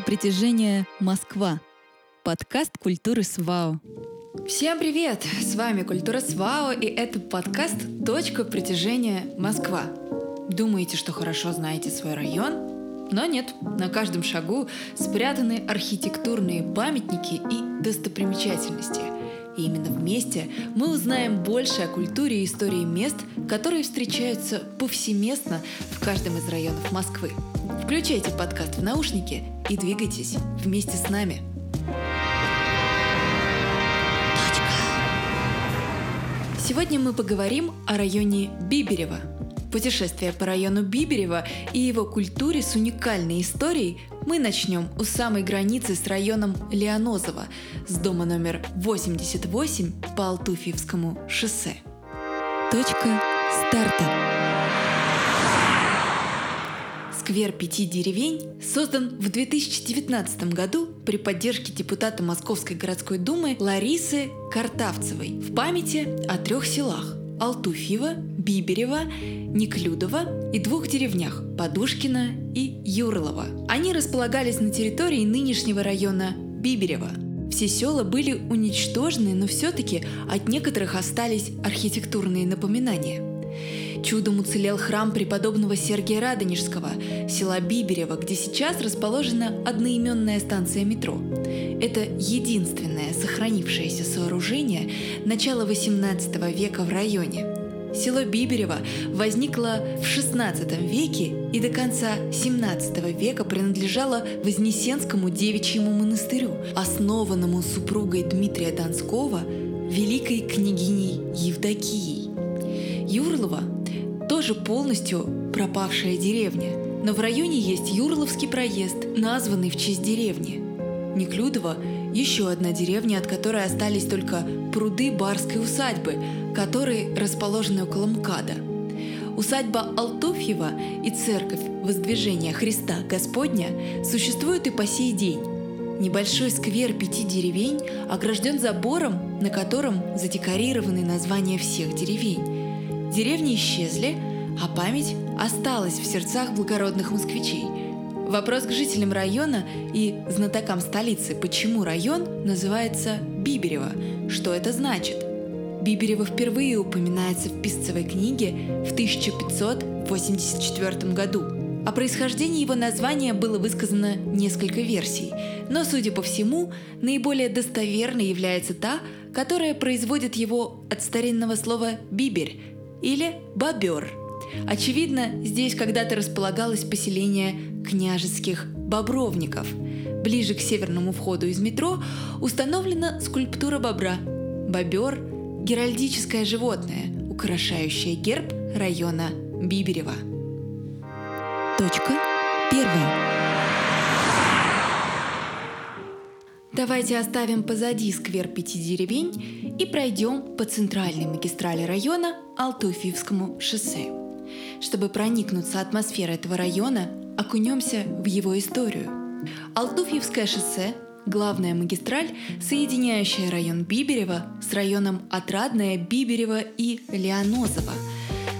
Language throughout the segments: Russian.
Точка притяжения Москва. Подкаст культуры СВАО. Всем привет! С вами Культура СВАО и это подкаст «Точка притяжения Москва». Думаете, что хорошо знаете свой район? Но нет, на каждом шагу спрятаны архитектурные памятники и достопримечательности. И именно вместе мы узнаем больше о культуре и истории мест, которые встречаются повсеместно в каждом из районов Москвы. Включайте подкаст в наушники и двигайтесь вместе с нами. Сегодня мы поговорим о районе Биберева. Путешествие по району Биберева и его культуре с уникальной историей мы начнем у самой границы с районом Леонозово, с дома номер 88 по Алтуфьевскому шоссе. Точка старта. Сквер пяти деревень создан в 2019 году при поддержке депутата Московской городской думы Ларисы Картавцевой в памяти о трех селах – Алтуфьево, Биберево, Неклюдово и двух деревнях – Подушкина и Юрлова. Они располагались на территории нынешнего района Биберева. Все села были уничтожены, но все-таки от некоторых остались архитектурные напоминания – Чудом уцелел храм преподобного Сергия Радонежского, села Биберева, где сейчас расположена одноименная станция метро. Это единственное сохранившееся сооружение начала XVIII века в районе. Село Биберево возникло в XVI веке и до конца XVII века принадлежало Вознесенскому девичьему монастырю, основанному супругой Дмитрия Донского великой княгиней Евдокией. Юрлова тоже полностью пропавшая деревня. Но в районе есть Юрловский проезд, названный в честь деревни. Неклюдово – еще одна деревня, от которой остались только пруды барской усадьбы, которые расположены около МКАДа. Усадьба Алтофьева и церковь Воздвижения Христа Господня существуют и по сей день. Небольшой сквер пяти деревень огражден забором, на котором задекорированы названия всех деревень. Деревни исчезли, а память осталась в сердцах благородных москвичей. Вопрос к жителям района и знатокам столицы, почему район называется Биберево, что это значит. Биберево впервые упоминается в Писцевой книге в 1584 году. О происхождении его названия было высказано несколько версий, но, судя по всему, наиболее достоверной является та, которая производит его от старинного слова «биберь», или бобер. Очевидно, здесь когда-то располагалось поселение княжеских бобровников. Ближе к северному входу из метро установлена скульптура бобра. Бобер – геральдическое животное, украшающее герб района Биберева. Точка первая. Давайте оставим позади сквер пяти деревень и пройдем по центральной магистрали района Алтуфьевскому шоссе. Чтобы проникнуться атмосферой этого района, окунемся в его историю. Алтуфьевское шоссе – главная магистраль, соединяющая район Биберева с районом Отрадное, Биберево и Леонозово.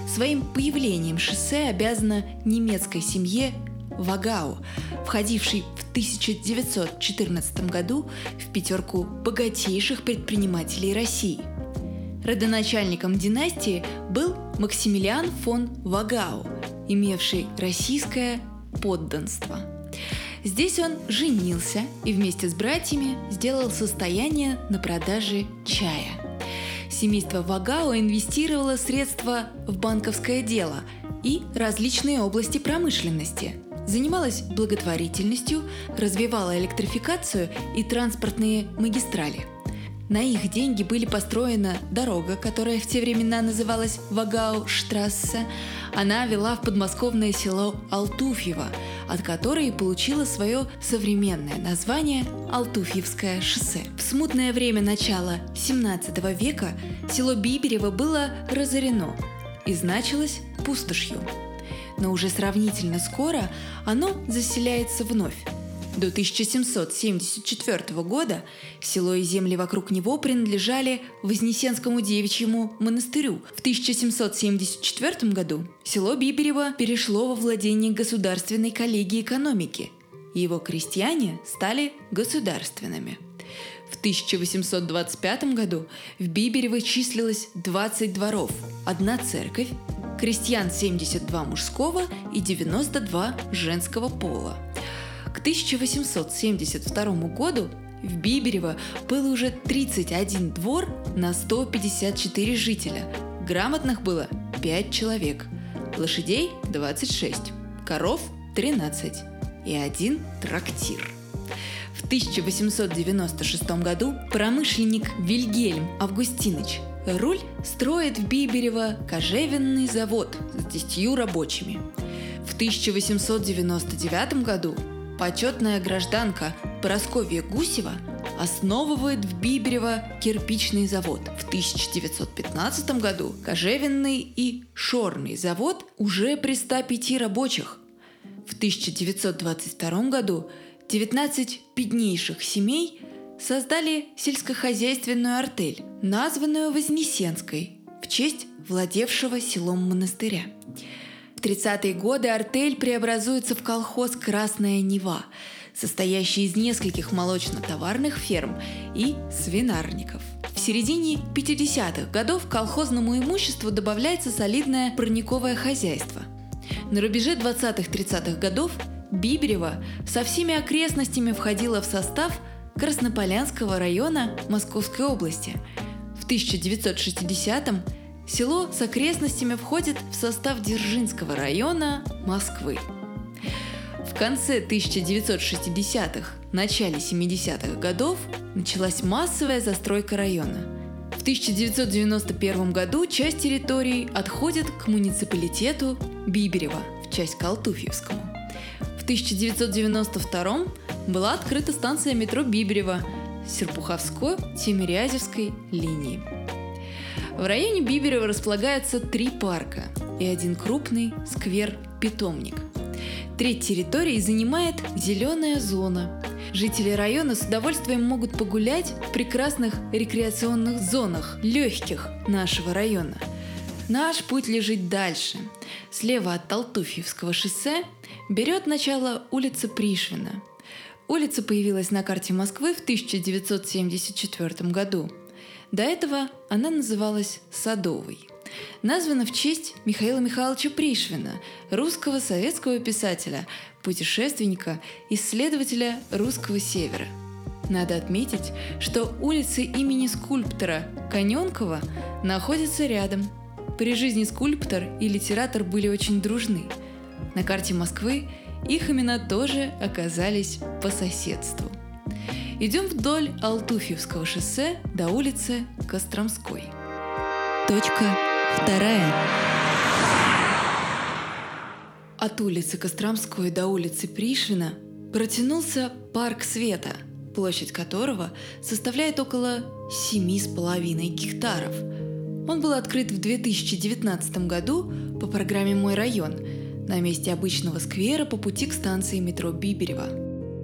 Своим появлением шоссе обязано немецкой семье Вагау, входивший в 1914 году в пятерку богатейших предпринимателей России. Родоначальником династии был Максимилиан фон Вагау, имевший российское подданство. Здесь он женился и вместе с братьями сделал состояние на продаже чая. Семейство Вагао инвестировало средства в банковское дело и различные области промышленности – занималась благотворительностью, развивала электрификацию и транспортные магистрали. На их деньги были построена дорога, которая в те времена называлась Вагау-штрассе. Она вела в подмосковное село Алтуфьево, от которой получила свое современное название Алтуфьевское шоссе. В смутное время начала 17 века село Биберево было разорено и значилось пустошью но уже сравнительно скоро оно заселяется вновь. До 1774 года село и земли вокруг него принадлежали Вознесенскому девичьему монастырю. В 1774 году село Биберево перешло во владение Государственной коллегии экономики. и его крестьяне стали государственными. В 1825 году в Биберево числилось 20 дворов, одна церковь, крестьян 72 мужского и 92 женского пола. К 1872 году в Биберево было уже 31 двор на 154 жителя. Грамотных было 5 человек. Лошадей 26, коров 13 и один трактир. В 1896 году промышленник Вильгельм Августинович Руль строит в Биберево кожевенный завод с 10 рабочими. В 1899 году почетная гражданка Просковья Гусева основывает в Биберево кирпичный завод. В 1915 году кожевенный и шорный завод уже при 105 рабочих. В 1922 году 19 беднейших семей создали сельскохозяйственную артель, названную Вознесенской в честь владевшего селом монастыря. В 30-е годы артель преобразуется в колхоз «Красная Нева», состоящий из нескольких молочно-товарных ферм и свинарников. В середине 50-х годов к колхозному имуществу добавляется солидное парниковое хозяйство. На рубеже 20-30-х годов Биберево со всеми окрестностями входило в состав Краснополянского района Московской области. В 1960-м село с окрестностями входит в состав Дзержинского района Москвы. В конце 1960-х, начале 70-х годов началась массовая застройка района. В 1991 году часть территории отходит к муниципалитету Биберево, в часть Калтуфьевскому. В 1992 была открыта станция метро Биберево Серпуховской-Тимирязевской линии. В районе Биберева располагаются три парка и один крупный сквер-питомник. Треть территории занимает зеленая зона. Жители района с удовольствием могут погулять в прекрасных рекреационных зонах, легких нашего района. Наш путь лежит дальше. Слева от Толтуфьевского шоссе берет начало улица Пришвина. Улица появилась на карте Москвы в 1974 году. До этого она называлась Садовой. Названа в честь Михаила Михайловича Пришвина, русского советского писателя, путешественника, исследователя русского севера. Надо отметить, что улицы имени скульптора Коненкова находятся рядом. При жизни скульптор и литератор были очень дружны – на карте Москвы их имена тоже оказались по соседству. Идем вдоль Алтуфьевского шоссе до улицы Костромской. Точка вторая. От улицы Костромской до улицы Пришвина протянулся парк Света, площадь которого составляет около 7,5 гектаров. Он был открыт в 2019 году по программе «Мой район», на месте обычного сквера по пути к станции метро Биберева.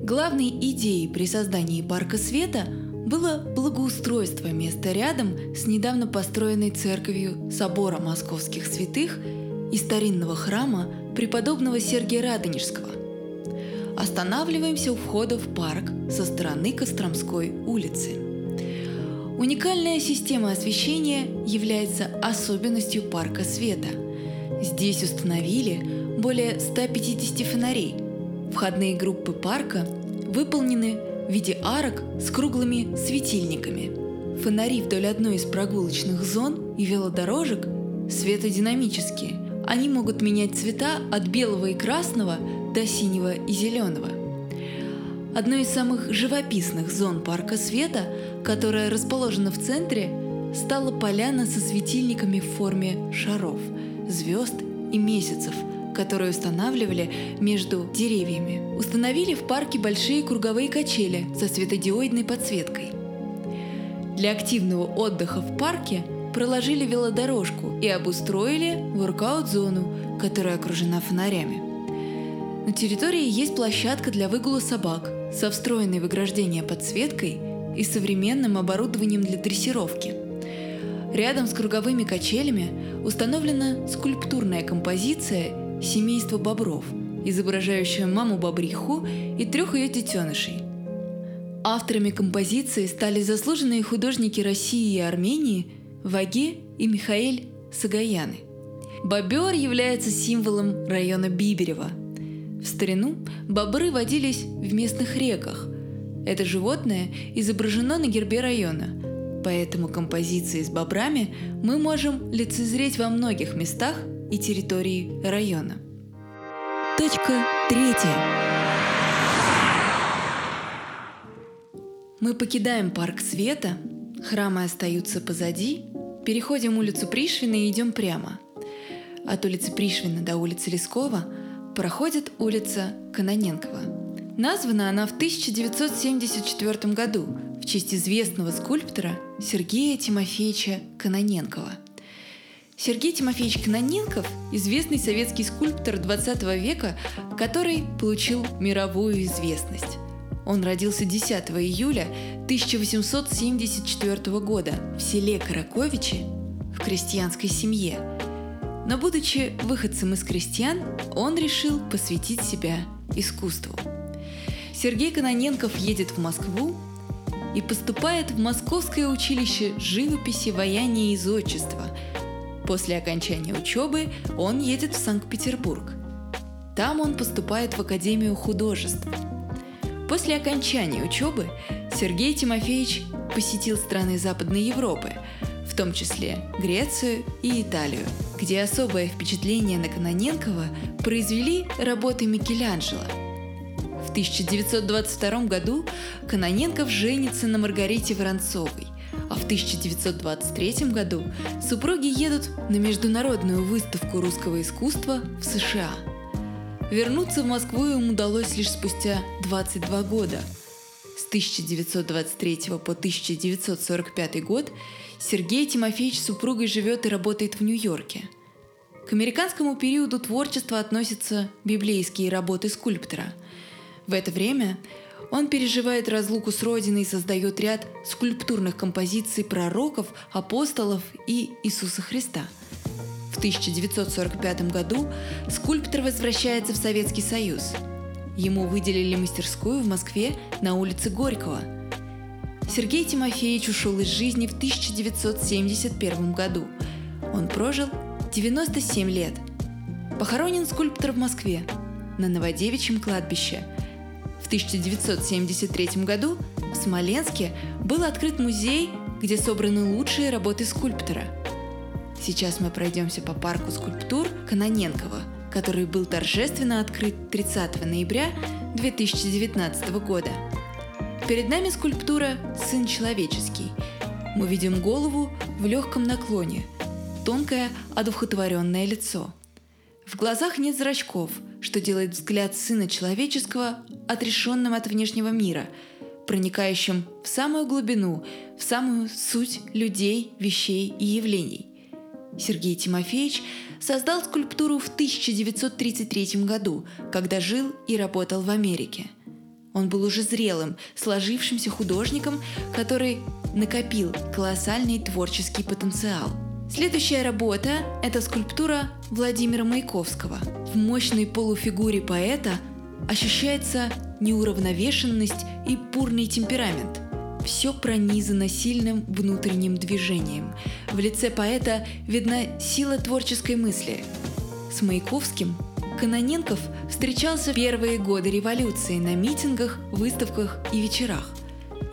Главной идеей при создании парка света было благоустройство места рядом с недавно построенной церковью собора московских святых и старинного храма преподобного Сергия Радонежского. Останавливаемся у входа в парк со стороны Костромской улицы. Уникальная система освещения является особенностью парка света. Здесь установили более 150 фонарей. Входные группы парка выполнены в виде арок с круглыми светильниками. Фонари вдоль одной из прогулочных зон и велодорожек светодинамические. Они могут менять цвета от белого и красного до синего и зеленого. Одной из самых живописных зон парка света, которая расположена в центре, стала поляна со светильниками в форме шаров, звезд и месяцев – которые устанавливали между деревьями. Установили в парке большие круговые качели со светодиодной подсветкой. Для активного отдыха в парке проложили велодорожку и обустроили воркаут-зону, которая окружена фонарями. На территории есть площадка для выгула собак со встроенной в ограждение подсветкой и современным оборудованием для дрессировки. Рядом с круговыми качелями установлена скульптурная композиция семейство бобров, изображающая маму-бобриху и трех ее детенышей. Авторами композиции стали заслуженные художники России и Армении Ваге и Михаэль Сагаяны. Бобер является символом района Биберева. В старину бобры водились в местных реках. Это животное изображено на гербе района, поэтому композиции с бобрами мы можем лицезреть во многих местах и территории района. Точка третья. Мы покидаем парк света, храмы остаются позади, переходим улицу Пришвина и идем прямо. От улицы Пришвина до улицы Лескова проходит улица Каноненкова. Названа она в 1974 году в честь известного скульптора Сергея Тимофеевича Каноненкова. Сергей Тимофеевич Каноненков – известный советский скульптор 20 века, который получил мировую известность. Он родился 10 июля 1874 года в селе Караковичи в крестьянской семье. Но будучи выходцем из крестьян, он решил посвятить себя искусству. Сергей Каноненков едет в Москву и поступает в Московское училище живописи, ваяния и зодчества. После окончания учебы он едет в Санкт-Петербург. Там он поступает в Академию художеств – После окончания учебы Сергей Тимофеевич посетил страны Западной Европы, в том числе Грецию и Италию, где особое впечатление на Каноненкова произвели работы Микеланджело. В 1922 году Каноненков женится на Маргарите Воронцовой, а в 1923 году супруги едут на международную выставку русского искусства в США – Вернуться в Москву им удалось лишь спустя 22 года. С 1923 по 1945 год Сергей Тимофеевич с супругой живет и работает в Нью-Йорке. К американскому периоду творчества относятся библейские работы скульптора. В это время он переживает разлуку с родиной и создает ряд скульптурных композиций пророков, апостолов и Иисуса Христа – в 1945 году скульптор возвращается в Советский Союз. Ему выделили мастерскую в Москве на улице Горького. Сергей Тимофеевич ушел из жизни в 1971 году. Он прожил 97 лет. Похоронен скульптор в Москве, на Новодевичьем кладбище. В 1973 году в Смоленске был открыт музей, где собраны лучшие работы скульптора – Сейчас мы пройдемся по парку скульптур Каноненкова, который был торжественно открыт 30 ноября 2019 года. Перед нами скульптура «Сын человеческий». Мы видим голову в легком наклоне, тонкое одухотворенное лицо. В глазах нет зрачков, что делает взгляд сына человеческого отрешенным от внешнего мира, проникающим в самую глубину, в самую суть людей, вещей и явлений – Сергей Тимофеевич создал скульптуру в 1933 году, когда жил и работал в Америке. Он был уже зрелым, сложившимся художником, который накопил колоссальный творческий потенциал. Следующая работа – это скульптура Владимира Маяковского. В мощной полуфигуре поэта ощущается неуравновешенность и пурный темперамент – все пронизано сильным внутренним движением. В лице поэта видна сила творческой мысли. С Маяковским Каноненков встречался в первые годы революции на митингах, выставках и вечерах.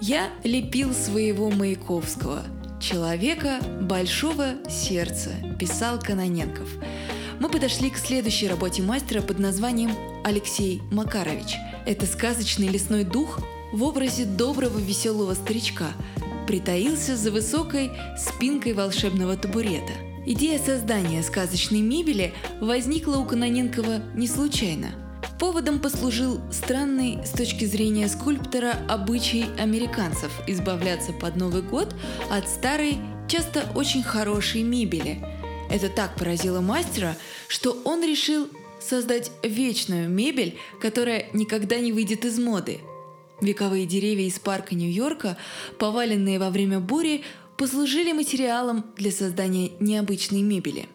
«Я лепил своего Маяковского, человека большого сердца», – писал Каноненков. Мы подошли к следующей работе мастера под названием «Алексей Макарович». Это сказочный лесной дух, в образе доброго веселого старичка притаился за высокой спинкой волшебного табурета. Идея создания сказочной мебели возникла у Каноненкова не случайно. Поводом послужил странный с точки зрения скульптора обычай американцев избавляться под Новый год от старой, часто очень хорошей мебели. Это так поразило мастера, что он решил создать вечную мебель, которая никогда не выйдет из моды – Вековые деревья из парка Нью-Йорка, поваленные во время бури, послужили материалом для создания необычной мебели.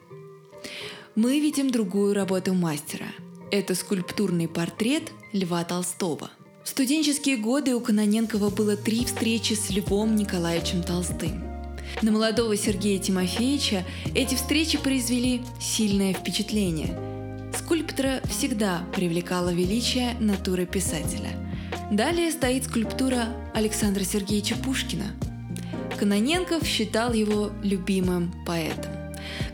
Мы видим другую работу мастера. Это скульптурный портрет Льва Толстого. В студенческие годы у Каноненкова было три встречи с Львом Николаевичем Толстым. На молодого Сергея Тимофеевича эти встречи произвели сильное впечатление. Скульптора всегда привлекало величие натуры писателя. Далее стоит скульптура Александра Сергеевича Пушкина. Каноненков считал его любимым поэтом.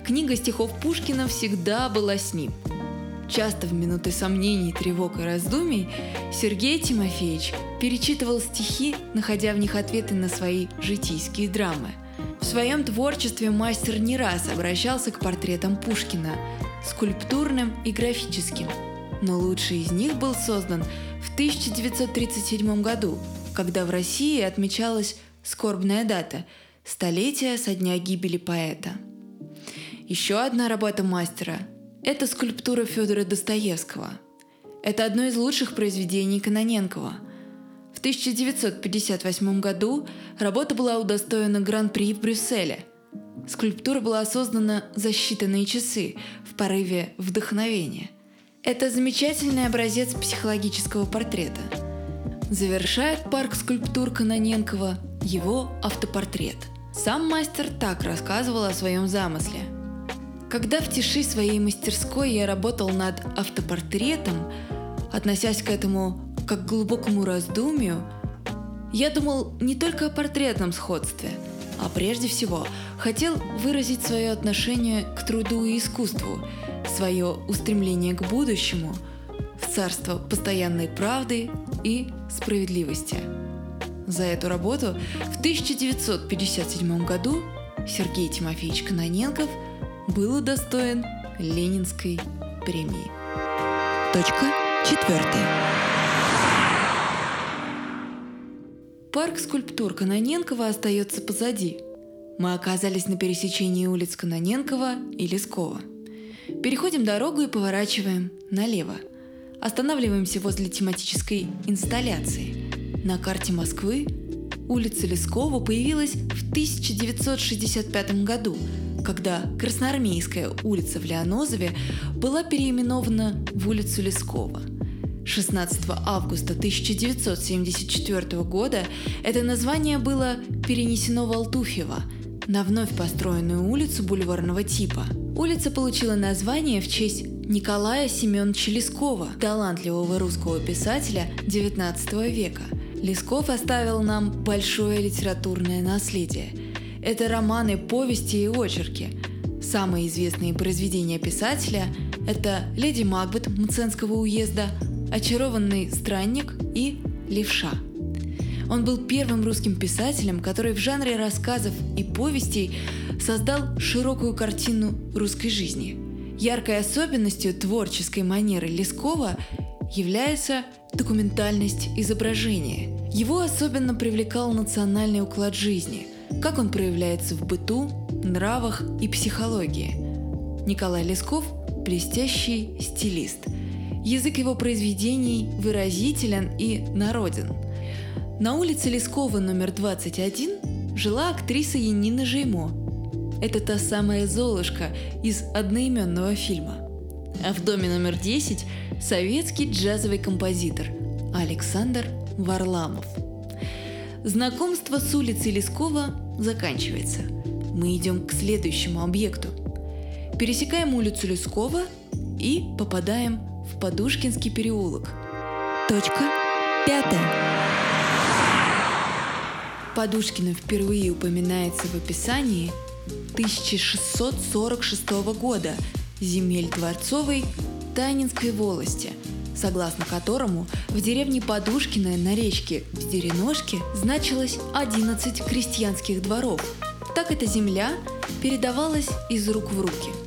Книга стихов Пушкина всегда была с ним. Часто в минуты сомнений, тревог и раздумий Сергей Тимофеевич перечитывал стихи, находя в них ответы на свои житийские драмы – в своем творчестве мастер не раз обращался к портретам Пушкина, скульптурным и графическим. Но лучший из них был создан в 1937 году, когда в России отмечалась скорбная дата – столетие со дня гибели поэта. Еще одна работа мастера – это скульптура Федора Достоевского. Это одно из лучших произведений Каноненкова – 1958 году работа была удостоена Гран-при в Брюсселе. Скульптура была создана за считанные часы в порыве вдохновения. Это замечательный образец психологического портрета. Завершает парк скульптур Каноненкова его автопортрет. Сам мастер так рассказывал о своем замысле. Когда в тиши своей мастерской я работал над автопортретом, относясь к этому как к глубокому раздумью, я думал не только о портретном сходстве, а прежде всего хотел выразить свое отношение к труду и искусству, свое устремление к будущему, в царство постоянной правды и справедливости. За эту работу в 1957 году Сергей Тимофеевич Каноненков был удостоен Ленинской премии. Точка четвертая. Парк скульптур Каноненкова остается позади. Мы оказались на пересечении улиц Каноненкова и Лескова. Переходим дорогу и поворачиваем налево. Останавливаемся возле тематической инсталляции. На карте Москвы улица Лескова появилась в 1965 году, когда Красноармейская улица в Леонозове была переименована в улицу Лескова – 16 августа 1974 года это название было перенесено в Алтуфьево, на вновь построенную улицу бульварного типа. Улица получила название в честь Николая Семеновича Лескова, талантливого русского писателя XIX века. Лесков оставил нам большое литературное наследие. Это романы, повести и очерки. Самые известные произведения писателя – это «Леди Макбет» Мценского уезда, «Очарованный странник» и «Левша». Он был первым русским писателем, который в жанре рассказов и повестей создал широкую картину русской жизни. Яркой особенностью творческой манеры Лескова является документальность изображения. Его особенно привлекал национальный уклад жизни, как он проявляется в быту, нравах и психологии. Николай Лесков – блестящий стилист – Язык его произведений выразителен и народен. На улице Лескова номер 21 жила актриса Янина Жеймо. Это та самая Золушка из одноименного фильма. А в доме номер 10 советский джазовый композитор Александр Варламов. Знакомство с улицей Лескова заканчивается. Мы идем к следующему объекту. Пересекаем улицу Лескова и попадаем в Подушкинский переулок. Точка пятая. Подушкина впервые упоминается в описании 1646 года земель Дворцовой Танинской волости, согласно которому в деревне Подушкина на речке Зереножке значилось 11 крестьянских дворов. Так эта земля передавалась из рук в руки –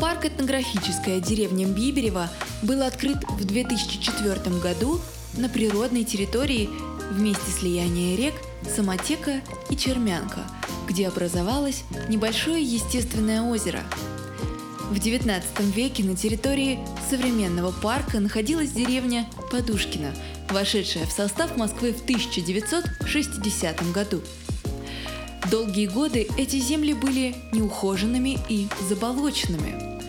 Парк этнографическая деревня Биберева был открыт в 2004 году на природной территории в месте слияния рек Самотека и Чермянка, где образовалось небольшое естественное озеро. В XIX веке на территории современного парка находилась деревня Подушкина, вошедшая в состав Москвы в 1960 году. Долгие годы эти земли были неухоженными и заболоченными –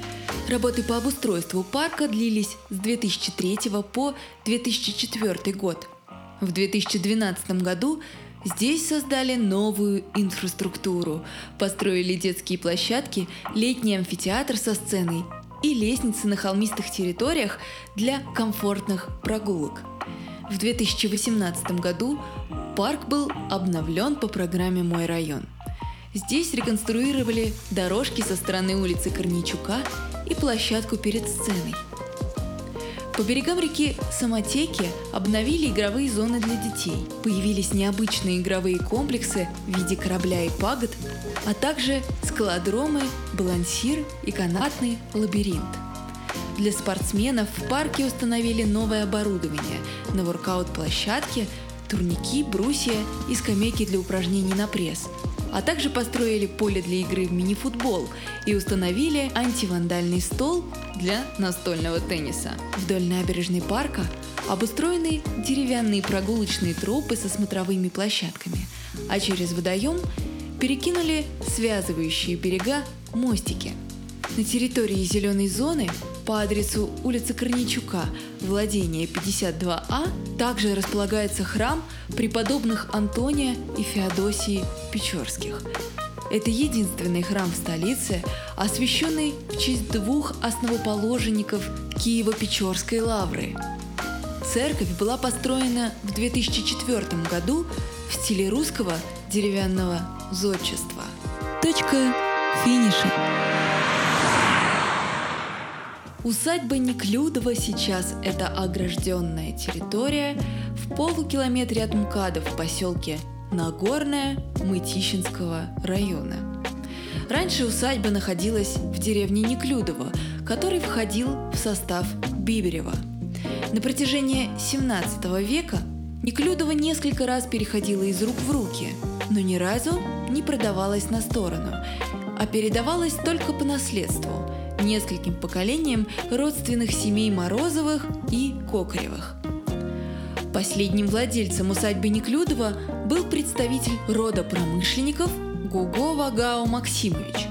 Работы по обустройству парка длились с 2003 по 2004 год. В 2012 году здесь создали новую инфраструктуру, построили детские площадки, летний амфитеатр со сценой и лестницы на холмистых территориях для комфортных прогулок. В 2018 году парк был обновлен по программе «Мой район». Здесь реконструировали дорожки со стороны улицы Корничука и площадку перед сценой. По берегам реки Самотеки обновили игровые зоны для детей. Появились необычные игровые комплексы в виде корабля и пагод, а также скалодромы, балансир и канатный лабиринт. Для спортсменов в парке установили новое оборудование на воркаут-площадке, турники, брусья и скамейки для упражнений на пресс – а также построили поле для игры в мини-футбол и установили антивандальный стол для настольного тенниса. Вдоль набережной парка обустроены деревянные прогулочные тропы со смотровыми площадками, а через водоем перекинули связывающие берега мостики. На территории зеленой зоны по адресу улица Корничука, владение 52А, также располагается храм преподобных Антония и Феодосии Печорских. Это единственный храм в столице, освященный в честь двух основоположников Киево-Печорской лавры. Церковь была построена в 2004 году в стиле русского деревянного зодчества. Точка финиша. Усадьба Неклюдова сейчас – это огражденная территория в полукилометре от МКАДа в поселке Нагорная Мытищинского района. Раньше усадьба находилась в деревне Неклюдово, который входил в состав Биберева. На протяжении 17 века Неклюдова несколько раз переходила из рук в руки, но ни разу не продавалась на сторону, а передавалась только по наследству – нескольким поколениям родственных семей Морозовых и Кокаревых. Последним владельцем усадьбы Неклюдова был представитель рода промышленников Гуго Вагао Максимович.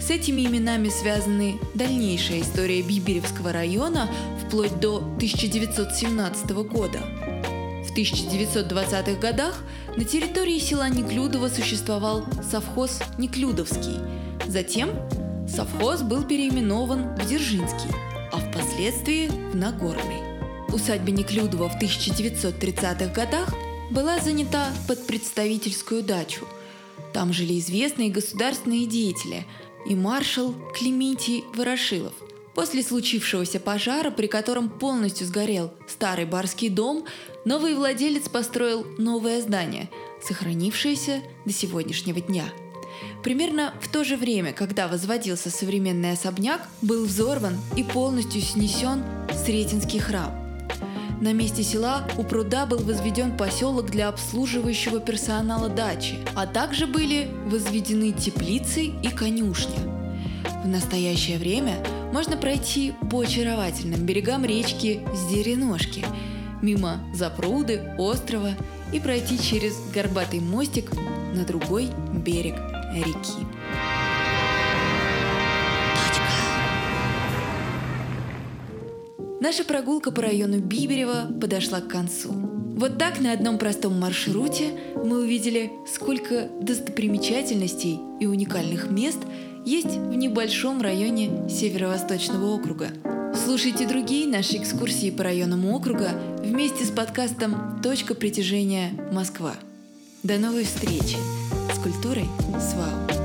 С этими именами связаны дальнейшая история Биберевского района вплоть до 1917 года. В 1920-х годах на территории села Неклюдово существовал совхоз Неклюдовский. Затем Совхоз был переименован в Дзержинский, а впоследствии в Нагорный. Усадьба Неклюдова в 1930-х годах была занята под представительскую дачу. Там жили известные государственные деятели и маршал Клементий Ворошилов. После случившегося пожара, при котором полностью сгорел старый барский дом, новый владелец построил новое здание, сохранившееся до сегодняшнего дня – Примерно в то же время, когда возводился современный особняк, был взорван и полностью снесен Сретенский храм. На месте села у пруда был возведен поселок для обслуживающего персонала дачи, а также были возведены теплицы и конюшня. В настоящее время можно пройти по очаровательным берегам речки Сдереножки, мимо запруды, острова и пройти через горбатый мостик на другой берег реки. Наша прогулка по району Биберева подошла к концу. Вот так на одном простом маршруте мы увидели, сколько достопримечательностей и уникальных мест есть в небольшом районе Северо-Восточного округа. Слушайте другие наши экскурсии по районам округа вместе с подкастом «Точка притяжения Москва». До новой встречи! с культурой с ВАУ.